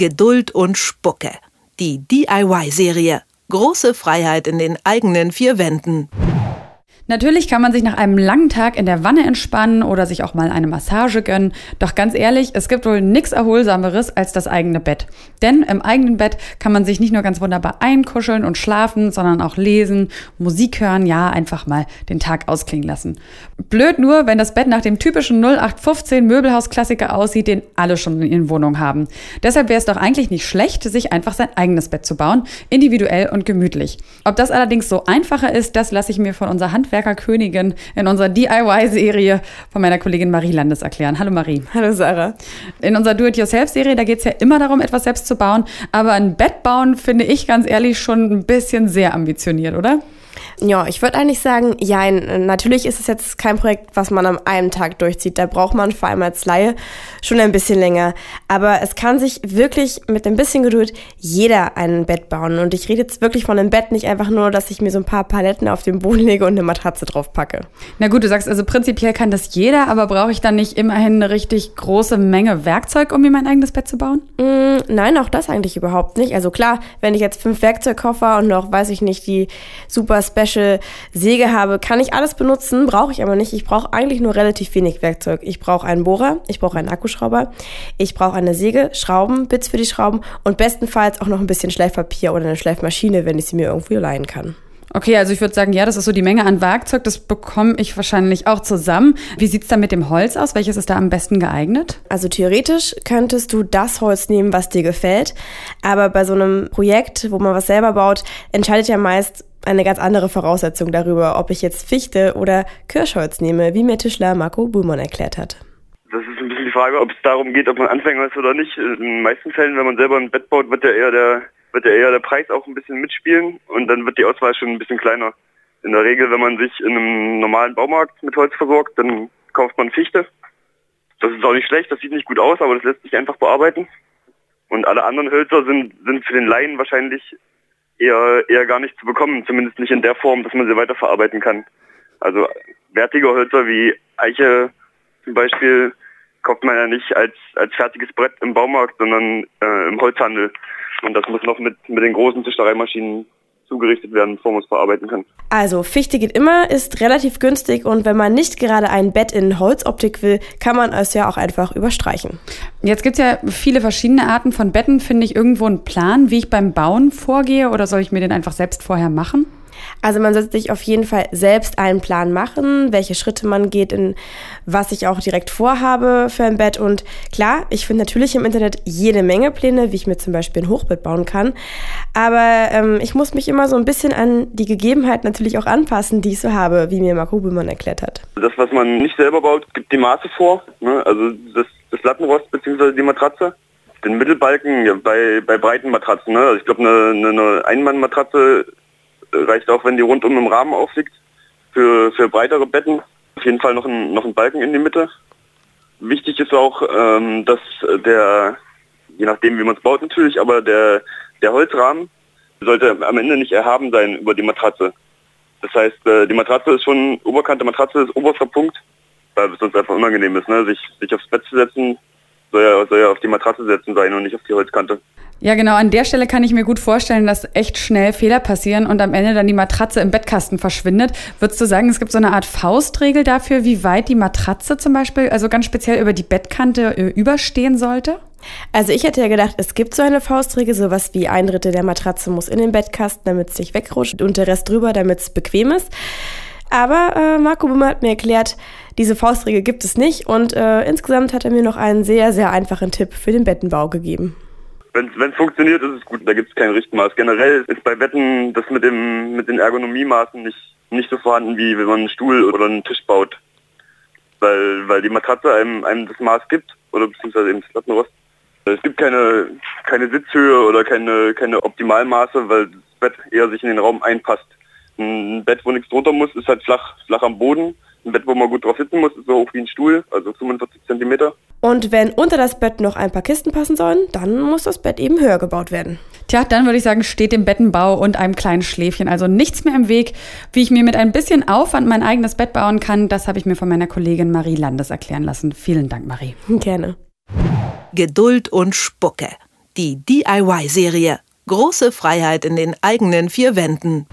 Geduld und Spucke. Die DIY-Serie. Große Freiheit in den eigenen vier Wänden. Natürlich kann man sich nach einem langen Tag in der Wanne entspannen oder sich auch mal eine Massage gönnen. Doch ganz ehrlich, es gibt wohl nichts Erholsameres als das eigene Bett. Denn im eigenen Bett kann man sich nicht nur ganz wunderbar einkuscheln und schlafen, sondern auch lesen, Musik hören, ja, einfach mal den Tag ausklingen lassen. Blöd nur, wenn das Bett nach dem typischen 0815 Möbelhausklassiker aussieht, den alle schon in ihren Wohnungen haben. Deshalb wäre es doch eigentlich nicht schlecht, sich einfach sein eigenes Bett zu bauen, individuell und gemütlich. Ob das allerdings so einfacher ist, das lasse ich mir von unserer Handwerker Handwerkerkönigin in unserer DIY-Serie von meiner Kollegin Marie Landes erklären. Hallo Marie. Hallo Sarah. In unserer Do-it-yourself-Serie, da geht es ja immer darum, etwas selbst zu bauen. Aber ein Bett bauen finde ich ganz ehrlich schon ein bisschen sehr ambitioniert, oder? Ja, ich würde eigentlich sagen, ja, natürlich ist es jetzt kein Projekt, was man am einem Tag durchzieht. Da braucht man vor allem als Laie schon ein bisschen länger. Aber es kann sich wirklich mit ein bisschen Geduld jeder ein Bett bauen. Und ich rede jetzt wirklich von einem Bett, nicht einfach nur, dass ich mir so ein paar Paletten auf den Boden lege und eine Matratze drauf packe. Na gut, du sagst also prinzipiell kann das jeder, aber brauche ich dann nicht immerhin eine richtig große Menge Werkzeug, um mir mein eigenes Bett zu bauen? Mm, nein, auch das eigentlich überhaupt nicht. Also klar, wenn ich jetzt fünf Werkzeugkoffer und noch, weiß ich nicht, die super Special Säge habe, kann ich alles benutzen, brauche ich aber nicht. Ich brauche eigentlich nur relativ wenig Werkzeug. Ich brauche einen Bohrer, ich brauche einen Akkuschrauber, ich brauche eine Säge, Schrauben, Bits für die Schrauben und bestenfalls auch noch ein bisschen Schleifpapier oder eine Schleifmaschine, wenn ich sie mir irgendwie leihen kann. Okay, also ich würde sagen, ja, das ist so die Menge an Werkzeug, das bekomme ich wahrscheinlich auch zusammen. Wie sieht's da mit dem Holz aus? Welches ist da am besten geeignet? Also theoretisch könntest du das Holz nehmen, was dir gefällt, aber bei so einem Projekt, wo man was selber baut, entscheidet ja meist eine ganz andere Voraussetzung darüber, ob ich jetzt Fichte oder Kirschholz nehme, wie mir Tischler Marco Buhlmann erklärt hat. Das ist ein bisschen die Frage, ob es darum geht, ob man Anfänger ist oder nicht. In den meisten Fällen, wenn man selber ein Bett baut, wird ja eher der wird ja eher der Preis auch ein bisschen mitspielen und dann wird die Auswahl schon ein bisschen kleiner. In der Regel, wenn man sich in einem normalen Baumarkt mit Holz versorgt, dann kauft man Fichte. Das ist auch nicht schlecht, das sieht nicht gut aus, aber das lässt sich einfach bearbeiten. Und alle anderen Hölzer sind, sind für den Laien wahrscheinlich eher, eher gar nicht zu bekommen, zumindest nicht in der Form, dass man sie weiterverarbeiten kann. Also wertige Hölzer wie Eiche zum Beispiel kauft man ja nicht als, als fertiges Brett im Baumarkt, sondern äh, im Holzhandel. Und das muss noch mit, mit den großen Tischlereimaschinen zugerichtet werden, bevor man es verarbeiten kann. Also Fichte geht immer, ist relativ günstig und wenn man nicht gerade ein Bett in Holzoptik will, kann man es ja auch einfach überstreichen. Jetzt gibt es ja viele verschiedene Arten von Betten. Finde ich irgendwo einen Plan, wie ich beim Bauen vorgehe oder soll ich mir den einfach selbst vorher machen? Also man sollte sich auf jeden Fall selbst einen Plan machen, welche Schritte man geht, in was ich auch direkt vorhabe für ein Bett. Und klar, ich finde natürlich im Internet jede Menge Pläne, wie ich mir zum Beispiel ein Hochbett bauen kann. Aber ähm, ich muss mich immer so ein bisschen an die Gegebenheiten natürlich auch anpassen, die ich so habe, wie mir Marco Bühlmann erklärt hat. Das, was man nicht selber baut, gibt die Maße vor. Ne? Also das, das Lattenrost bzw. die Matratze den Mittelbalken ja, bei, bei breiten Matratzen. Ne? Also ich glaube, eine, eine Einmannmatratze reicht auch, wenn die rundum im Rahmen aufliegt. Für, für breitere Betten auf jeden Fall noch ein, noch ein Balken in die Mitte. Wichtig ist auch, ähm, dass der, je nachdem wie man es baut natürlich, aber der, der Holzrahmen sollte am Ende nicht erhaben sein über die Matratze. Das heißt, äh, die Matratze ist schon, oberkante Matratze ist oberster Punkt, weil es sonst einfach unangenehm ist, ne? sich, sich aufs Bett zu setzen, soll ja, soll ja auf die Matratze setzen sein und nicht auf die Holzkante. Ja, genau. An der Stelle kann ich mir gut vorstellen, dass echt schnell Fehler passieren und am Ende dann die Matratze im Bettkasten verschwindet. Würdest du sagen, es gibt so eine Art Faustregel dafür, wie weit die Matratze zum Beispiel, also ganz speziell über die Bettkante äh, überstehen sollte? Also ich hätte ja gedacht, es gibt so eine Faustregel, sowas wie ein Drittel der Matratze muss in den Bettkasten, damit es nicht wegrutscht und der Rest drüber, damit es bequem ist. Aber äh, Marco Bummer hat mir erklärt, diese Faustregel gibt es nicht und äh, insgesamt hat er mir noch einen sehr, sehr einfachen Tipp für den Bettenbau gegeben. Wenn es funktioniert, ist es gut. Da gibt es kein Richtmaß. Generell ist bei Wetten das mit dem mit den Ergonomiemaßen nicht nicht so vorhanden, wie wenn man einen Stuhl oder einen Tisch baut. Weil weil die Matratze einem, einem das Maß gibt oder beziehungsweise eben das Lattenrost. Es gibt keine keine Sitzhöhe oder keine keine Optimalmaße, weil das Bett eher sich in den Raum einpasst. Ein Bett, wo nichts drunter muss, ist halt flach flach am Boden. Ein Bett, wo man gut drauf sitzen muss, ist so hoch wie ein Stuhl, also 45 Zentimeter. Und wenn unter das Bett noch ein paar Kisten passen sollen, dann muss das Bett eben höher gebaut werden. Tja, dann würde ich sagen, steht dem Bettenbau und einem kleinen Schläfchen also nichts mehr im Weg. Wie ich mir mit ein bisschen Aufwand mein eigenes Bett bauen kann, das habe ich mir von meiner Kollegin Marie Landes erklären lassen. Vielen Dank, Marie. Gerne. Geduld und Spucke. Die DIY-Serie. Große Freiheit in den eigenen vier Wänden.